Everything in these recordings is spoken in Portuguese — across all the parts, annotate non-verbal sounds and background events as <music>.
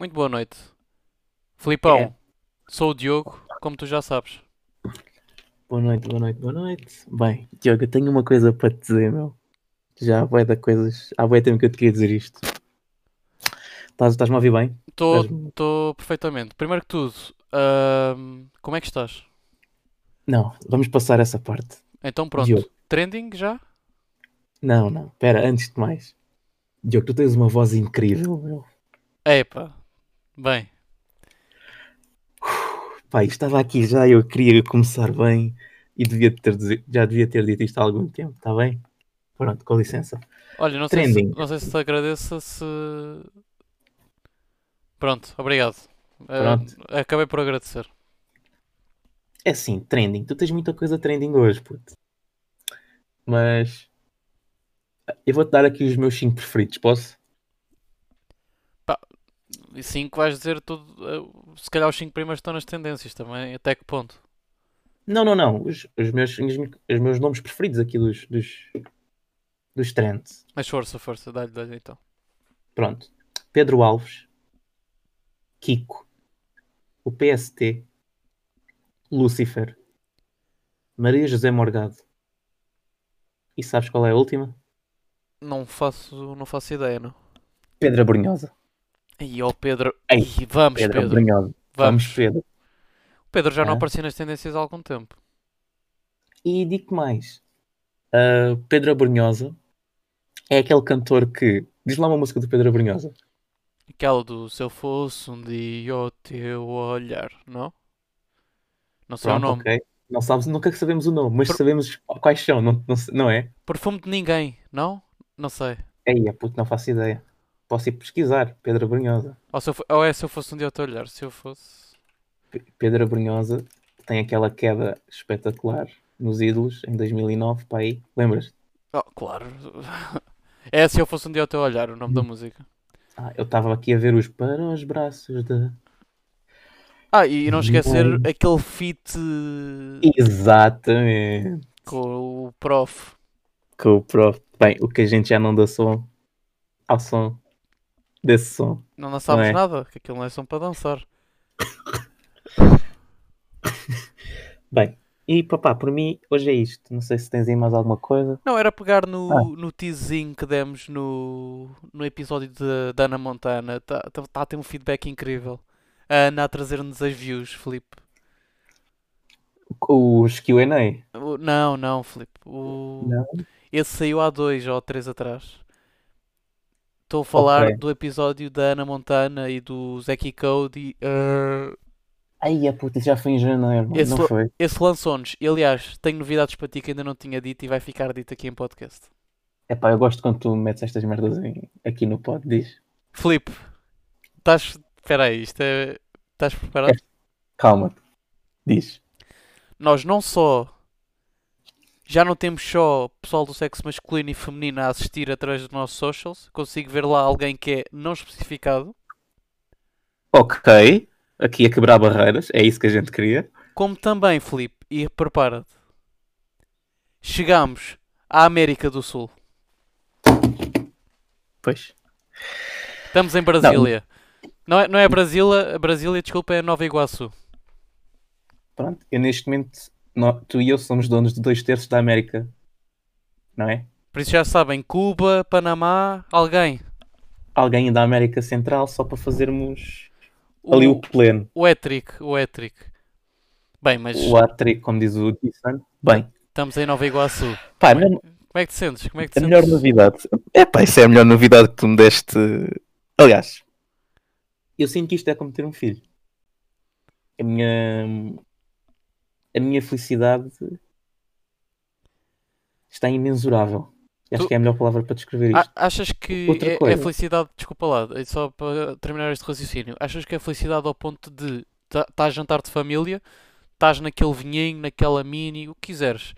Muito boa noite. Filipão, É. sou o Diogo, como tu já sabes. Boa noite, boa noite, boa noite. Bem, Diogo, eu tenho uma coisa para te dizer, meu. Já vai da coisas. Há bem tempo que eu te queria dizer isto. Estás- Estás-me a ouvir bem? Estou perfeitamente. Primeiro que tudo, ahm, como é que estás? Não, vamos passar essa parte. Então pronto, Diogo. trending já? Não, não, espera, antes de mais. Diogo, tu tens uma voz incrível, meu. Epa, bem, Pai, estava aqui já, eu queria começar bem e devia ter, já devia ter dito isto há algum tempo, está bem? Pronto, com licença. olha, não sei, se, não sei se te agradeça se... Pronto, obrigado. Ah, Pronto. acabei por agradecer. É assim, trending. Tu tens muita coisa trending hoje, puto. Mas eu vou-te dar aqui os meus 5 preferidos, posso? E 5 vais dizer tudo, ah, se calhar os 5 primeiros estão nas tendências também, até que ponto? Não, não, não. Os, os meus, os, meus- os meus nomes preferidos aqui dos, dos, dos trends. Mas força, força, dá-lhe, dá-lhe então. Pronto. Pedro Alves, Kiko, o PST, Lúcifer, Maria José Morgado. E sabes qual é a última? Não faço, não faço ideia, não. Pedro Brunhosa. Aí, ó Pedro, Ei, vamos Pedro Pedro, vamos. Vamos, Pedro. O Pedro já não Ah. aparecia nas tendências há algum tempo. E digo mais. Uh, Pedro Abrunhosa é aquele cantor que. Diz lá uma música do Pedro Abrunhosa. Aquela do Se eu fosse um dia o teu olhar, não? Não sei o Pronto, nome. ok. Não sabes, nunca sabemos o nome, mas sabemos quais são, não, não, não é? Perfume de ninguém, não? Não sei. Ei, é puto, não faço ideia. Posso ir pesquisar. Pedro Abrunhosa. Ou, se eu ou é se eu fosse um dia teu olhar, se eu fosse. P- Pedro Abrunhosa tem aquela queda espetacular nos ídolos em 2009, para aí. Lembras? Oh, claro. <laughs> É se eu fosse um dia o teu olhar, o nome da música. Ah, eu estava aqui a ver os para os braços da. Ah, e não esquecer Bem. aquele feat Exatamente. com o prof. Com o prof. Bem, o que a gente já não dá som ao som desse som. Não dançámos é? nada, que aquilo não é som para dançar. <coughs> Bem, e papá, por mim, hoje é isto. Não sei se tens aí mais alguma coisa. Não, era pegar no, Ah. no teasinho que demos no, no episódio de, da Ana Montana. Está tá, tá a ter um feedback incrível. A Ana a trazer-nos as views, Filipe. Os QA. Não, não, Filipe. O... Não? Esse saiu há dois ou três atrás. Estou a falar Ok. do episódio da Ana Montana e do Zeki Cody. Uh, Ai, a puta, isso já foi em janeiro, Esse não foi? esse lançou-nos. E, aliás, tenho novidades para ti que ainda não tinha dito e vai ficar dito aqui em podcast. É pá, eu gosto quando tu metes estas merdas em- aqui no pod, diz. Filipe, estás. Espera aí, isto é. Estás preparado? Calma, diz. Nós não só. Já não temos só pessoal do sexo masculino e feminino a assistir através dos nossos socials. Consigo ver lá alguém que é não especificado. Ok, aqui a quebrar barreiras, é isso que a gente queria. Como também, Filipe, e prepara-te. Chegamos à América do Sul. Pois. Estamos em Brasília. Não, é, não é Brasília, Brasília, desculpa, é Nova Iguaçu. Pronto, eu neste momento, tu e eu somos donos de dois terços da América, não é? Por isso já sabem, Cuba, Panamá, alguém. Alguém da América Central só para fazermos ali o pleno. o Etric, o Etric. Bem, mas O atri, como diz o Dissan. Bem, estamos em Nova Iguaçu. pá, Como é, melhor, como é que te sentes? Como é que te a melhor sentes? novidade. É pá, isso é a melhor novidade que tu me deste. Aliás, eu sinto que isto é como ter um filho. A minha. A minha felicidade está imensurável. Acho Tu- que é a melhor palavra para descrever isto. achas que Outra é, é coisa. felicidade, desculpa lá, é só para terminar este raciocínio, achas que é felicidade ao ponto de estás a jantar de família, estás naquele vinhinho, naquela mini, o que quiseres,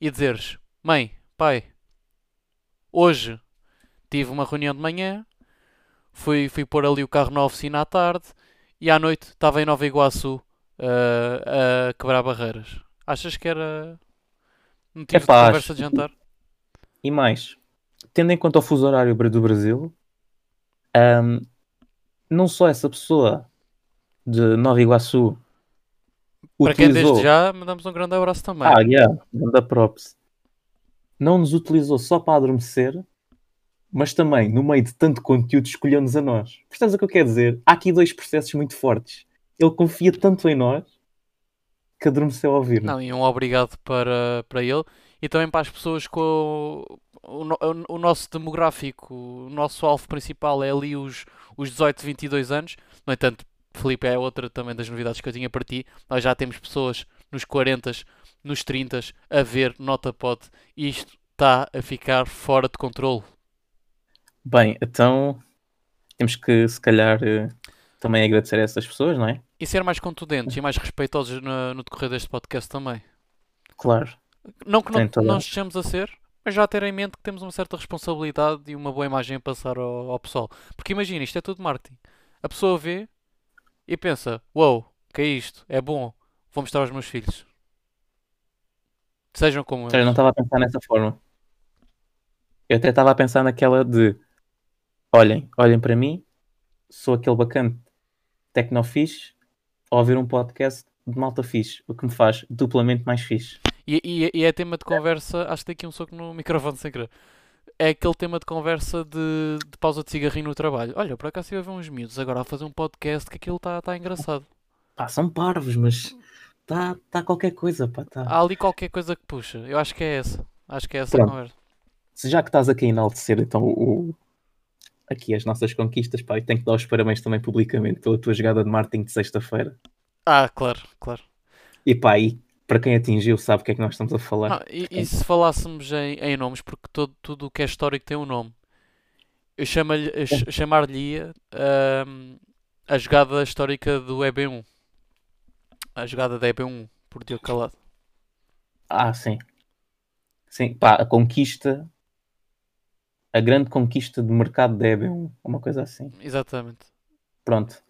e dizeres, mãe, pai, hoje tive uma reunião de manhã, fui, fui pôr ali o carro na oficina à tarde, e à noite estava em Nova Iguaçu ah, a quebrar barreiras. Achas que era motivo Epá, de conversa de jantar? E mais, tendo em conta o fuso horário do Brasil, ahm, não só essa pessoa de Nova Iguaçu Para quem utilizou. desde já mandamos um grande abraço também. Ah, yeah, da props. Não nos utilizou só para adormecer, mas também, no meio de tanto conteúdo, escolheu-nos a nós. Percebes o que eu quero dizer? Há aqui dois processos muito fortes. Ele confia tanto em nós que adormeceu a ouvir. Não, e um obrigado para, para ele e também para as pessoas com o, o o nosso demográfico, o nosso alvo principal é ali os, os 18, 22 anos. No entanto, Felipe, é outra também das novidades que eu tinha para ti. Nós já temos pessoas nos 40, nos 30 a ver Notapod e isto está a ficar fora de controle. Bem, então temos que, se calhar, eh, também agradecer a essas pessoas, não é? E ser mais contundentes e mais respeitosos no, no decorrer deste podcast também. Claro. Não que não, não estejamos a ser, mas já ter em mente que temos uma certa responsabilidade e uma boa imagem a passar ao, ao pessoal. Porque imagina, isto é tudo marketing. A pessoa vê e pensa: Uou, wow, que é isto? É bom, vou mostrar aos meus filhos. Sejam como Sério, não eles. estava a pensar nessa forma. Eu até estava a pensar naquela de olhem, olhem para mim, sou aquele bacana tecnofixe a ouvir um podcast de malta fixe, o que me faz duplamente mais fixe. E, e- e é tema de conversa. Acho que dei aqui um soco no microfone sem querer. É aquele tema de conversa de, de pausa de cigarrinho no trabalho. Olha, por acaso a ver uns miúdos agora a fazer um podcast que aquilo está tá engraçado. Pá, são parvos, mas está tá qualquer coisa, pá, tá. Há ali qualquer coisa que puxa. Eu acho que é essa. Acho que é essa a Pronto. conversa. Se já que estás aqui a enaltecer então o, aqui as nossas conquistas, pá, eu tenho que dar os parabéns também publicamente pela tua jogada de marketing de sexta-feira. Ah, claro, claro. E pá, e para quem atingiu sabe o que é que nós estamos a falar. Não, e, e se falássemos em, em nomes, porque todo, tudo o que é histórico tem um nome, eu chamar-lhe a jogada histórica do EB1. A jogada da EB1, por Diogo Calado. Ah, sim. Sim, pá, a conquista, a grande conquista de mercado da EB1, uma coisa assim. Exatamente. Pronto.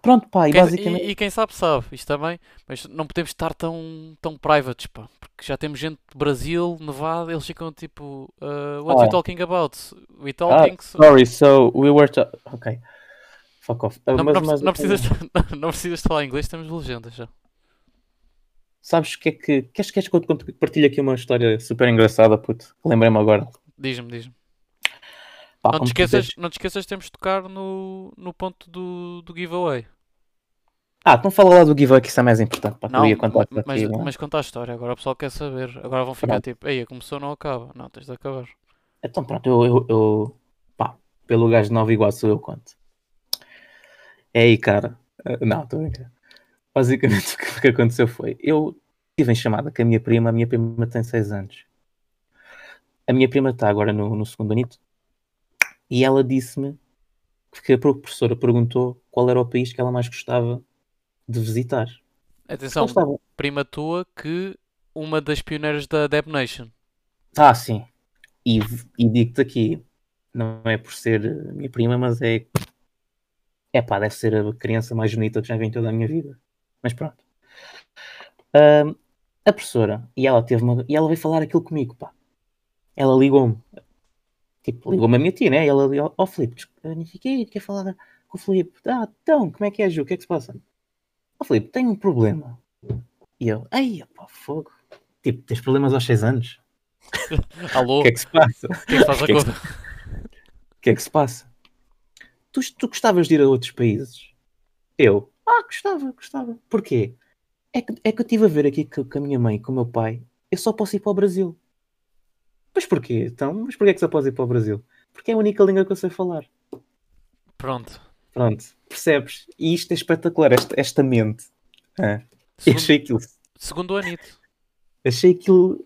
Pronto, pá, e Quem- basicamente. e, e quem sabe, sabe. Isto também. Mas não podemos estar tão, tão privates, pá. Porque já temos gente de Brasil, Nevada, eles ficam tipo. uh, what Ah. you talking about? We Ah, talking. so- sorry, so we were. Ok. Fuck off. Ah, não, mas- não, mas- <laughs> não precisas, não precisas falar inglês, temos legendas já. Sabes o que é que. Queres, queres que eu te partilhe aqui uma história super engraçada, puto? Lembrei-me agora. Diz-me, diz-me. Pá, Não te, esqueças, não te esqueças, temos de tocar no, no ponto do, do giveaway. Ah, então fala lá do giveaway que isso é mais importante. Pá, Não, contar mas, ti, é? mas conta a história, agora o pessoal quer saber. Agora vão ficar Pronto. tipo, ei, começou, não acaba. Não, tens de acabar. Então pronto, eu, eu, eu- pá, pelo gajo de Nova Iguaçu eu conto. É aí, cara. Ah, Não, estou. Basicamente <laughs> o que, o que aconteceu foi, eu tive em chamada com a minha prima, a minha prima tem 6 anos. A minha prima está agora no, no segundo anito e ela disse-me que a professora perguntou qual era o país que ela mais gostava de visitar. Atenção, prima tua que uma das pioneiras da Deb Nation. Ah, sim. E, e digo-te aqui, não é por ser eh, minha prima, mas é. É pá, deve ser a criança mais bonita que já vi em toda a minha vida. Mas pronto. Ahm, a professora, e ela teve uma, e ela veio falar aquilo comigo, pá. Ela ligou-me. Tipo, ligou-me a minha tia, né? E ela ligou, ó Filipe, eu nem fiquei, quer falar com o Filipe. Ah, então, como é que é, Ju? O que é que se passa? Ó Filipe, tenho um problema. E eu, ai, pá, fogo. Tipo, tens problemas aos 6 anos? <laughs> Alô, O o que é que se passa? que é que faz a que é que? O é que se passa? Tu, tu gostavas de ir a outros países? Eu? Ah, gostava, gostava. Porquê? É que, é que eu estive a ver aqui com, com a minha mãe e com o meu pai. Eu só posso ir para o Brasil. Mas porquê? Então, mas porquê é que só posso ir para o Brasil? Porque é a única língua que eu sei falar. Pronto. Pronto, percebes? E isto é espetacular, esta, esta mente. Ah, Segundo, achei aquilo, segundo o Anito. achei aquilo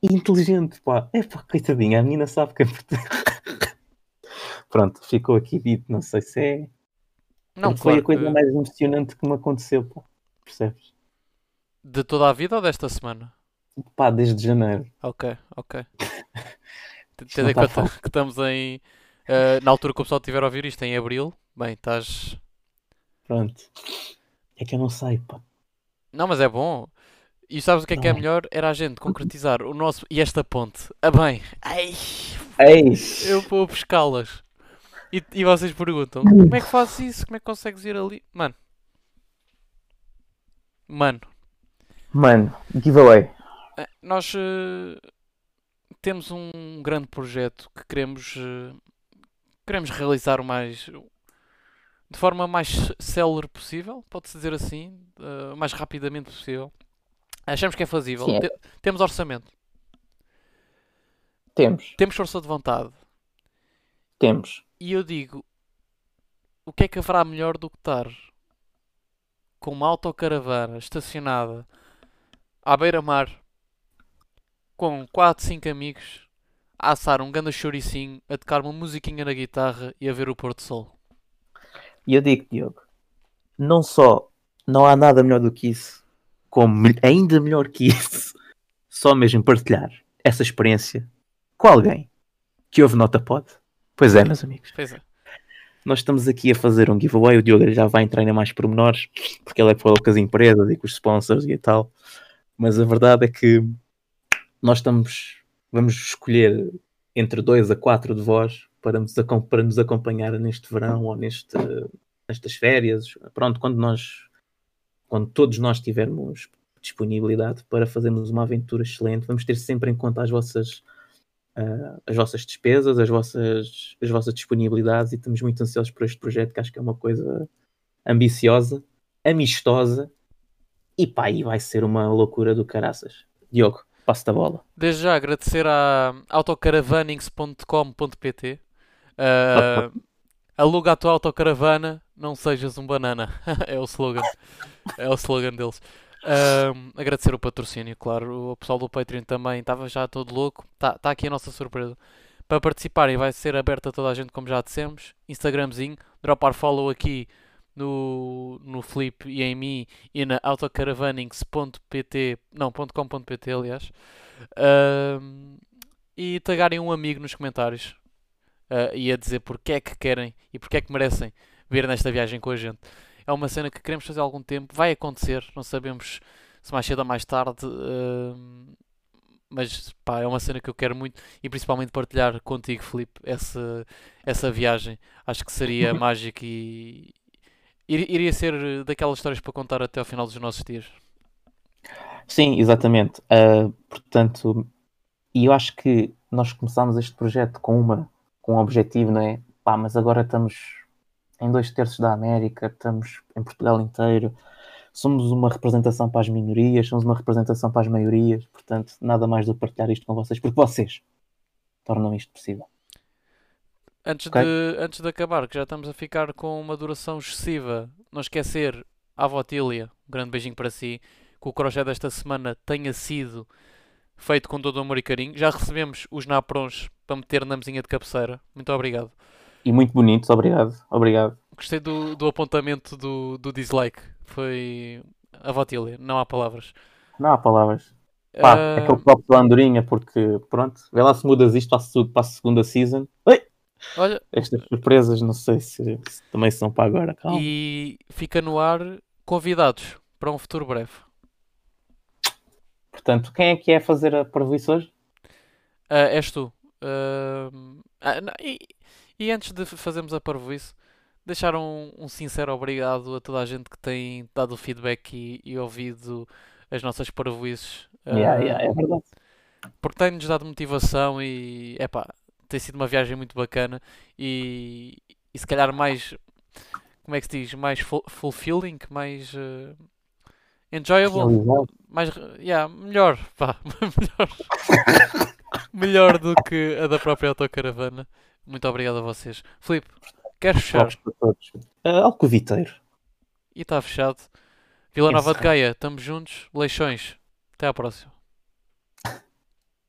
inteligente, pá. É pá, coitadinha, a menina sabe que é. <laughs> Pronto, ficou aqui dito, não sei se é. Não, Porque foi claro a coisa mais emocionante que me aconteceu, pá. Percebes? De toda a vida ou desta semana? Pá, desde janeiro. Ok, ok. <laughs> Tendo não em tá conta que estamos em. eh, na altura que o pessoal estiver a ouvir isto, em abril. Bem, estás. Pronto. É que eu não sei, pá. Não, mas é bom. E sabes o que é que é Não. melhor? Era a gente concretizar o nosso. E esta ponte. Ah, bem. Ai, Ei! eu vou pescá-las. E, e vocês perguntam: como é que fazes isso? Como é que consegues ir ali? Mano, mano, Mano, giveaway. Eh, nós eh, temos um grande projeto que queremos, eh, queremos realizar o mais. de forma mais célere possível, pode-se dizer assim, o mais rapidamente possível. Achamos que é fazível. Te- temos orçamento, Temos, temos força de vontade. temos. E eu digo, o que é que haverá melhor do que estar com uma autocaravana estacionada à beira-mar com 4, 5 amigos a assar um ganda chouricinho, a tocar uma musiquinha na guitarra e a ver o pôr do sol. E eu digo, Diogo, não só não há nada melhor do que isso, como ainda melhor que isso, <laughs> só mesmo partilhar essa experiência com alguém que ouve Nota Pod. Pois é, meus amigos. Pois é. Nós estamos aqui a fazer um giveaway. O Diogo já vai entrar em mais pormenores, porque ele é que falou com as empresas e com os sponsors e tal. Mas a verdade é que nós estamos, vamos escolher entre dois a quatro de vós para nos, para nos acompanhar neste verão ou neste, nestas férias. Pronto, quando nós, quando todos nós tivermos disponibilidade para fazermos uma aventura excelente, vamos ter sempre em conta as vossas ah, as vossas despesas, as vossas, as vossas disponibilidades e estamos muito ansiosos por este projeto que acho que é uma coisa ambiciosa, amistosa e pá, e vai ser uma loucura do caraças. Diogo, passo-te a bola. Desde já agradecer à autocaravanings.com.pt uh, Aluga a tua autocaravana, não sejas um banana. <laughs> é o slogan. É o slogan deles. Um, agradecer o patrocínio, claro. O pessoal do Patreon também estava já todo louco. Está tá aqui a nossa surpresa. Para participarem vai ser aberto a toda a gente, como já dissemos. Instagramzinho, dropar follow aqui no, no Flip e em mim e na autocaravanings.pt não, .com.pt aliás. Um, e tagarem um amigo nos comentários uh, e a dizer porque é que querem e porque é que merecem vir nesta viagem com a gente. É uma cena que queremos fazer há algum tempo, vai acontecer, não sabemos se mais cedo ou mais tarde, uh, mas pá, é uma cena que eu quero muito e principalmente partilhar contigo, Filipe, essa, essa viagem. Acho que seria <laughs> mágico e iria ser daquelas histórias para contar até ao final dos nossos dias. Sim, exatamente. Ah, portanto, e eu acho que nós começámos este projeto com uma com um objetivo, não é? Pá, mas agora estamos em dois terços da América, estamos em Portugal inteiro, somos uma representação para as minorias, somos uma representação para as maiorias, portanto, nada mais do que partilhar isto com vocês, porque vocês tornam isto possível. Antes, Ok. de, antes de acabar, que já estamos a ficar com uma duração excessiva, não esquecer a avó Tília, um grande beijinho para si, que o crochê desta semana tenha sido feito com todo o amor e carinho. Já recebemos os naprons para meter na mesinha de cabeceira. Muito obrigado. E muito bonitos, obrigado, obrigado. Gostei do, do apontamento do, do dislike. Foi a avó Tília, não há palavras. Não há palavras. Pá, Ah, aquele próprio da andorinha, porque pronto, vê lá se mudas isto para a, se- para a segunda season. Oi! Olha, Estas surpresas, não sei se, se também são para agora, calma. e fica no ar convidados para um futuro breve. Portanto, quem é que é fazer a previsão hoje? Ah, és tu. Ah, não, e, e antes de fazermos a parvoíce, deixar um, um sincero obrigado a toda a gente que tem dado feedback e, e ouvido as nossas parvoíces. Yeah, Ah, yeah, é verdade. porque tem-nos dado motivação e epá, tem sido uma viagem muito bacana e, e se calhar mais, como é que se diz, mais ful- fulfilling, mais eh, enjoyable, Realizado. mais, yeah, melhor, pá, <laughs> melhor, melhor do que a da própria autocaravana. Muito obrigado a vocês. Filipe, queres fechar? Ah, Alcoviteiro. E está fechado. Vila Nova de. Gaia, estamos juntos. Leixões, até à próxima.